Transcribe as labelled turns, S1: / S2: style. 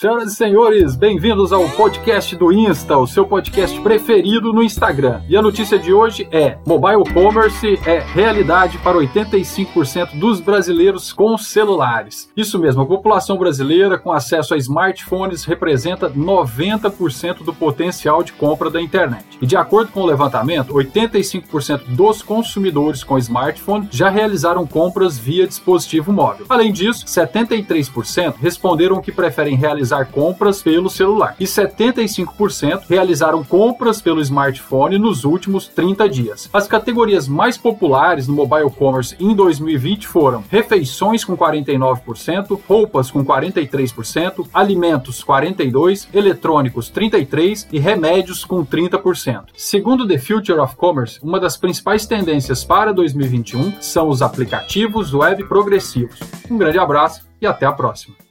S1: Senhoras e senhores, bem-vindos ao podcast do Insta, o seu podcast preferido no Instagram. E a notícia de hoje é: mobile commerce é realidade para 85% dos brasileiros com celulares. Isso mesmo, a população brasileira com acesso a smartphones representa 90% do potencial de compra da internet. E de acordo com o levantamento, 85% dos consumidores com smartphone já realizaram compras via dispositivo móvel. Além disso, 73% responderam que preferem realizar realizar compras pelo celular e 75% realizaram compras pelo smartphone nos últimos 30 dias. As categorias mais populares no mobile commerce em 2020 foram refeições com 49%, roupas com 43%, alimentos 42%, eletrônicos 33% e remédios com 30%. Segundo The Future of Commerce, uma das principais tendências para 2021 são os aplicativos web progressivos. Um grande abraço e até a próxima.